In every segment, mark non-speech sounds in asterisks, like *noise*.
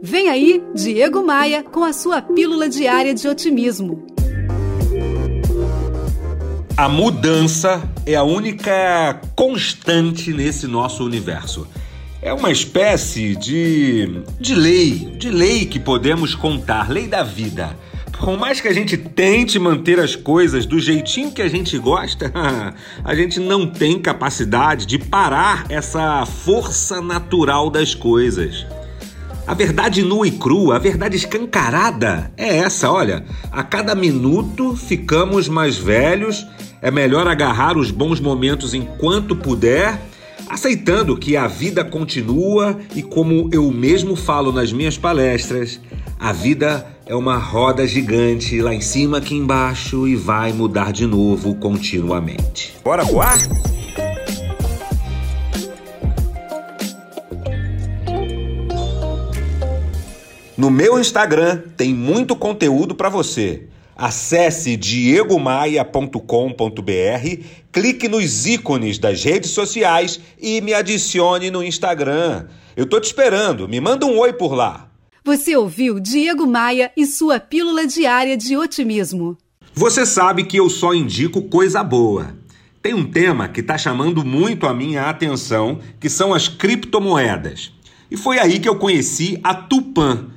Vem aí, Diego Maia, com a sua pílula diária de otimismo. A mudança é a única constante nesse nosso universo. É uma espécie de, de lei, de lei que podemos contar, lei da vida. Por mais que a gente tente manter as coisas do jeitinho que a gente gosta, *laughs* a gente não tem capacidade de parar essa força natural das coisas. A verdade nua e crua, a verdade escancarada é essa, olha. A cada minuto ficamos mais velhos, é melhor agarrar os bons momentos enquanto puder, aceitando que a vida continua e, como eu mesmo falo nas minhas palestras, a vida é uma roda gigante lá em cima, aqui embaixo e vai mudar de novo continuamente. Bora voar? No meu Instagram tem muito conteúdo para você. Acesse diegomaia.com.br, clique nos ícones das redes sociais e me adicione no Instagram. Eu tô te esperando, me manda um oi por lá. Você ouviu Diego Maia e sua pílula diária de otimismo. Você sabe que eu só indico coisa boa. Tem um tema que está chamando muito a minha atenção, que são as criptomoedas. E foi aí que eu conheci a Tupan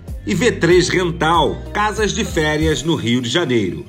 e V3 Rental, casas de férias no Rio de Janeiro.